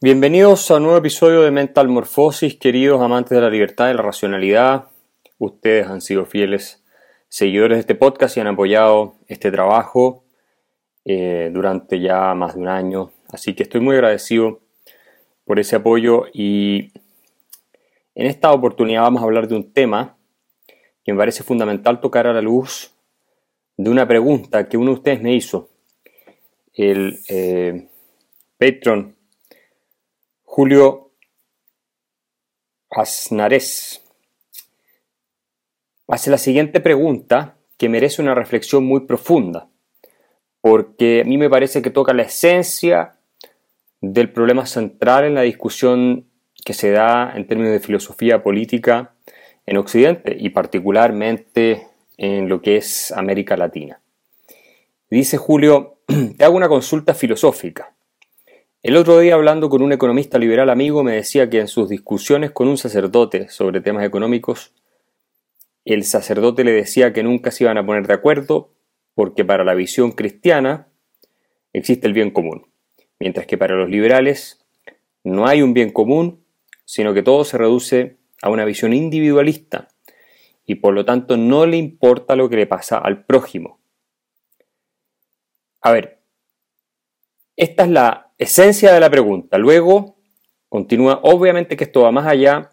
Bienvenidos a un nuevo episodio de Mental Morphosis, queridos amantes de la libertad y la racionalidad. Ustedes han sido fieles seguidores de este podcast y han apoyado este trabajo eh, durante ya más de un año. Así que estoy muy agradecido por ese apoyo y en esta oportunidad vamos a hablar de un tema que me parece fundamental tocar a la luz de una pregunta que uno de ustedes me hizo. El eh, patron Julio Aznares hace la siguiente pregunta que merece una reflexión muy profunda, porque a mí me parece que toca la esencia del problema central en la discusión que se da en términos de filosofía política en Occidente y particularmente en lo que es América Latina. Dice Julio, te hago una consulta filosófica. El otro día hablando con un economista liberal amigo me decía que en sus discusiones con un sacerdote sobre temas económicos, el sacerdote le decía que nunca se iban a poner de acuerdo porque para la visión cristiana existe el bien común, mientras que para los liberales no hay un bien común, sino que todo se reduce a una visión individualista y por lo tanto no le importa lo que le pasa al prójimo. A ver, esta es la esencia de la pregunta. Luego, continúa, obviamente que esto va más allá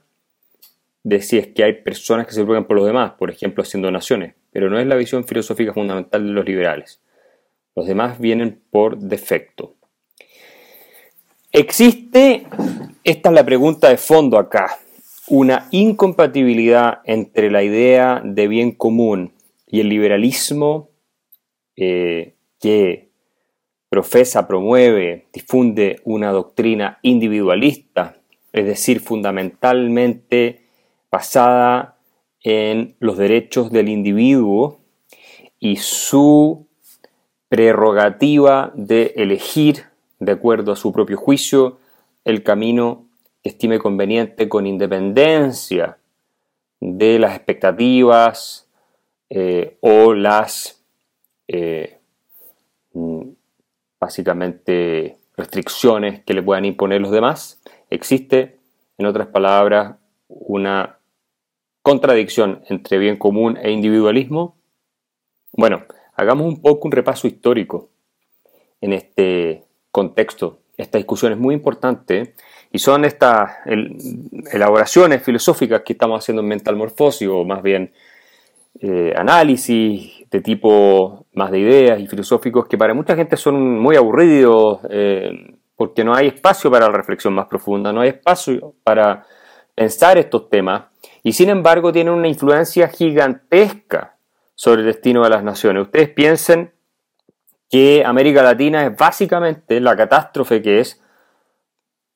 de si es que hay personas que se preocupan por los demás, por ejemplo, haciendo donaciones, pero no es la visión filosófica fundamental de los liberales. Los demás vienen por defecto. Existe, esta es la pregunta de fondo acá, una incompatibilidad entre la idea de bien común y el liberalismo eh, que profesa, promueve, difunde una doctrina individualista, es decir, fundamentalmente basada en los derechos del individuo y su prerrogativa de elegir, de acuerdo a su propio juicio, el camino que estime conveniente con independencia de las expectativas eh, o las eh, básicamente restricciones que le puedan imponer los demás, existe, en otras palabras, una contradicción entre bien común e individualismo. Bueno, hagamos un poco un repaso histórico en este contexto. Esta discusión es muy importante y son estas elaboraciones filosóficas que estamos haciendo en Mental Morphosis, o más bien eh, análisis de tipo más de ideas y filosóficos que para mucha gente son muy aburridos eh, porque no hay espacio para la reflexión más profunda, no hay espacio para pensar estos temas y sin embargo tienen una influencia gigantesca sobre el destino de las naciones. Ustedes piensen que América Latina es básicamente la catástrofe que es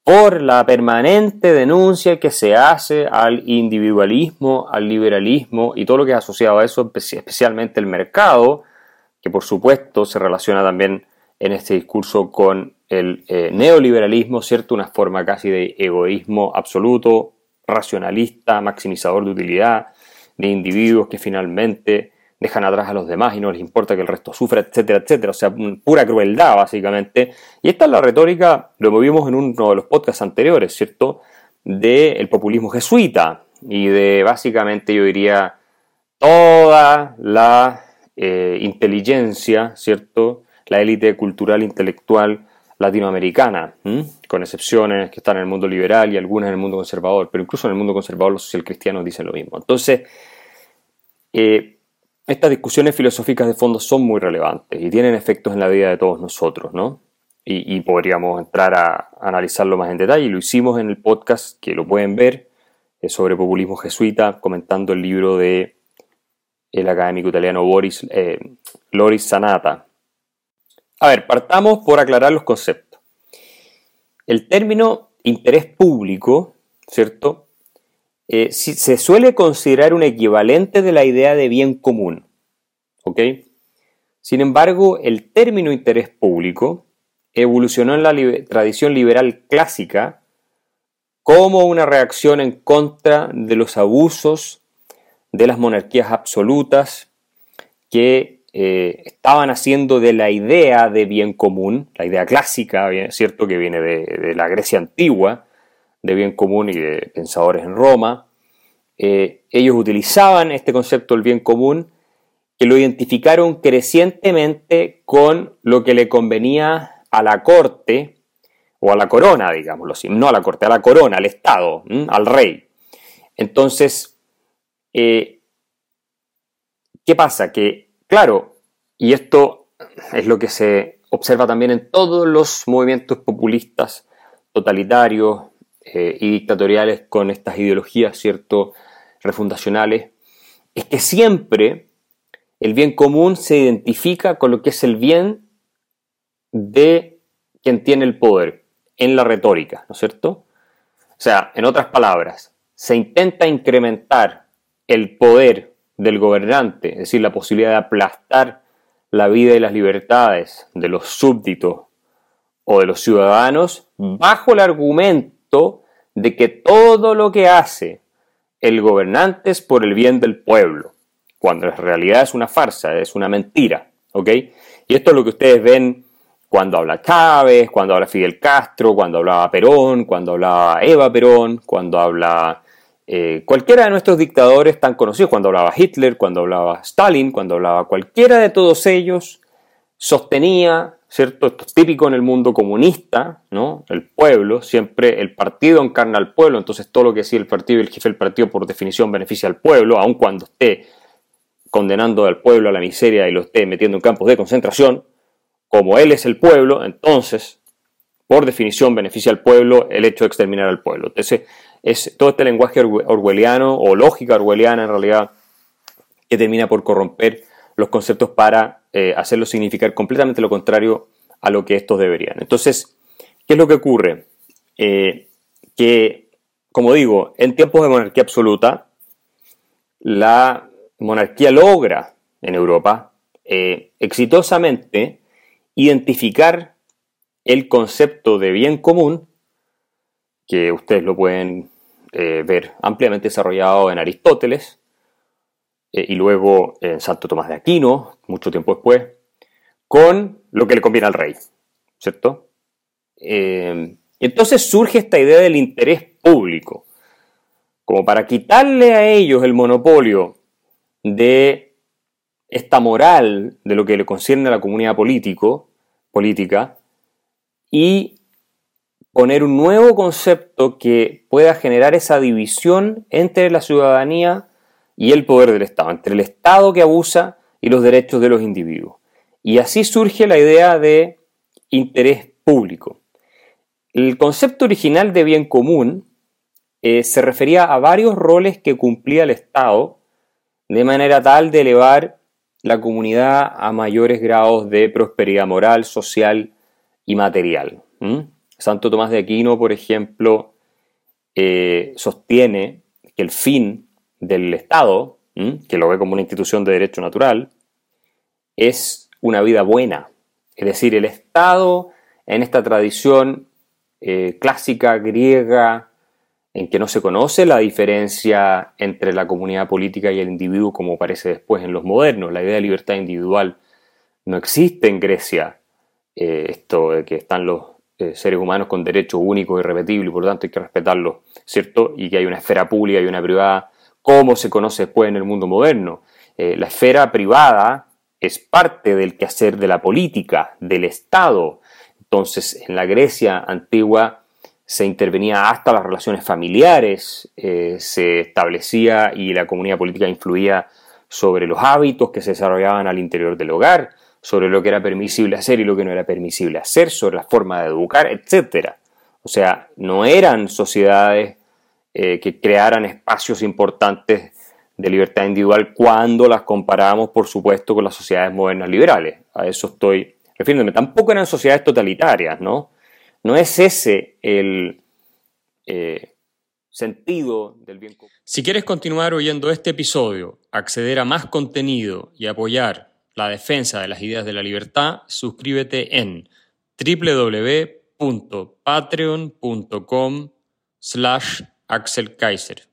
por la permanente denuncia que se hace al individualismo, al liberalismo y todo lo que es asociado a eso, especialmente el mercado, que por supuesto se relaciona también en este discurso con el eh, neoliberalismo, ¿cierto? Una forma casi de egoísmo absoluto, racionalista, maximizador de utilidad, de individuos que finalmente dejan atrás a los demás y no les importa que el resto sufra, etcétera, etcétera. O sea, pura crueldad, básicamente. Y esta es la retórica, lo vimos en uno de los podcasts anteriores, ¿cierto? Del populismo jesuita y de básicamente, yo diría, toda la eh, inteligencia, ¿cierto? La élite cultural, intelectual latinoamericana, con excepciones que están en el mundo liberal y algunas en el mundo conservador, pero incluso en el mundo conservador los socialcristianos dicen lo mismo. Entonces, eh, estas discusiones filosóficas de fondo son muy relevantes y tienen efectos en la vida de todos nosotros, ¿no? Y, podríamos entrar a, analizarlo más en detalle. Lo hicimos en el podcast que lo pueden ver sobre populismo jesuita, comentando el libro de el académico italiano Boris, eh, Loris Sanata. A ver, partamos por aclarar los conceptos. El término interés público, ¿cierto? Eh, se suele considerar un equivalente de la idea de bien común. Sin embargo, el término interés público evolucionó en la tradición liberal clásica como una reacción en contra de los abusos de las monarquías absolutas que eh, estaban haciendo de la idea de bien común, la idea clásica, ¿cierto? Que viene de, la Grecia antigua, de bien común y de pensadores en Roma. Eh, ellos utilizaban este concepto del bien común que lo identificaron crecientemente con lo que le convenía a la corte o a la corona, digámoslo no a la corte, a la corona, al Estado, al rey. Entonces, eh, ¿qué pasa? Que, claro, y esto es lo que se observa también en todos los movimientos populistas, totalitarios eh, y dictatoriales con estas ideologías, ¿cierto?, refundacionales, es que siempre el bien común se identifica con lo que es el bien de quien tiene el poder en la retórica, ¿no es cierto? O sea, en otras palabras, se intenta incrementar el poder del gobernante, es decir, la posibilidad de aplastar la vida y las libertades de los súbditos o de los ciudadanos bajo el argumento de que todo lo que hace el gobernante es por el bien del pueblo, cuando en realidad es una farsa, es una mentira, ¿ok? Y esto es lo que ustedes ven cuando habla Chávez, cuando habla Fidel Castro, cuando hablaba Perón, cuando hablaba Eva Perón, cuando habla eh, cualquiera de nuestros dictadores tan conocidos, cuando hablaba Hitler, cuando hablaba Stalin, cuando hablaba cualquiera de todos ellos, sostenía, ¿cierto? Esto es típico en el mundo comunista, ¿no? El pueblo, siempre el partido encarna al pueblo, entonces todo lo que decía el partido y el jefe del partido por definición beneficia al pueblo, aun cuando esté condenando al pueblo a la miseria y lo esté metiendo en campos de concentración, como él es el pueblo, entonces, por definición, beneficia al pueblo el hecho de exterminar al pueblo. Entonces, es todo este lenguaje orwelliano o lógica orwelliana en realidad que termina por corromper los conceptos para eh, hacerlos significar completamente lo contrario a lo que estos deberían. Entonces, ¿qué es lo que ocurre? Eh, que, como digo, en tiempos de monarquía absoluta, la monarquía logra en Europa eh, exitosamente identificar el concepto de bien común, que ustedes lo pueden ver ampliamente desarrollado en Aristóteles eh, y luego en Santo Tomás de Aquino, mucho tiempo después, con lo que le conviene al rey, ¿cierto? Eh, entonces surge esta idea del interés público, como para quitarle a ellos el monopolio de esta moral de lo que le concierne a la comunidad político, política y poner un nuevo concepto que pueda generar esa división entre la ciudadanía y el poder del Estado, entre el Estado que abusa y los derechos de los individuos. Y así surge la idea de interés público. El concepto original de bien común eh, se refería a varios roles que cumplía el Estado de manera tal de elevar la comunidad a mayores grados de prosperidad moral, social y material. Santo Tomás de Aquino, por ejemplo, eh, sostiene que el fin del Estado, que lo ve como una institución de derecho natural, es una vida buena. Es decir, el Estado, en esta tradición eh, clásica griega, en que no se conoce la diferencia entre la comunidad política y el individuo como parece después en los modernos. La idea de libertad individual no existe en Grecia. Eh, esto de que están los eh, seres humanos con derechos únicos irrepetibles y por lo tanto hay que respetarlos, ¿cierto? Y que hay una esfera pública y una privada, como se conoce después en el mundo moderno. Eh, la esfera privada es parte del quehacer de la política, del Estado. Entonces, en la Grecia antigua, se intervenía hasta las relaciones familiares, eh, se establecía y la comunidad política influía sobre los hábitos que se desarrollaban al interior del hogar, sobre lo que era permisible hacer y lo que no era permisible hacer, sobre la forma de educar, etc. O sea, no eran sociedades eh, que crearan espacios importantes de libertad individual cuando las comparábamos, por supuesto, con las sociedades modernas liberales. A eso estoy refiriéndome. Tampoco eran sociedades totalitarias, ¿no? No es ese el eh, sentido del bien común. Si quieres continuar oyendo este episodio, acceder a más contenido y apoyar la defensa de las ideas de la libertad, suscríbete en www.patreon.com slash Axel Kaiser.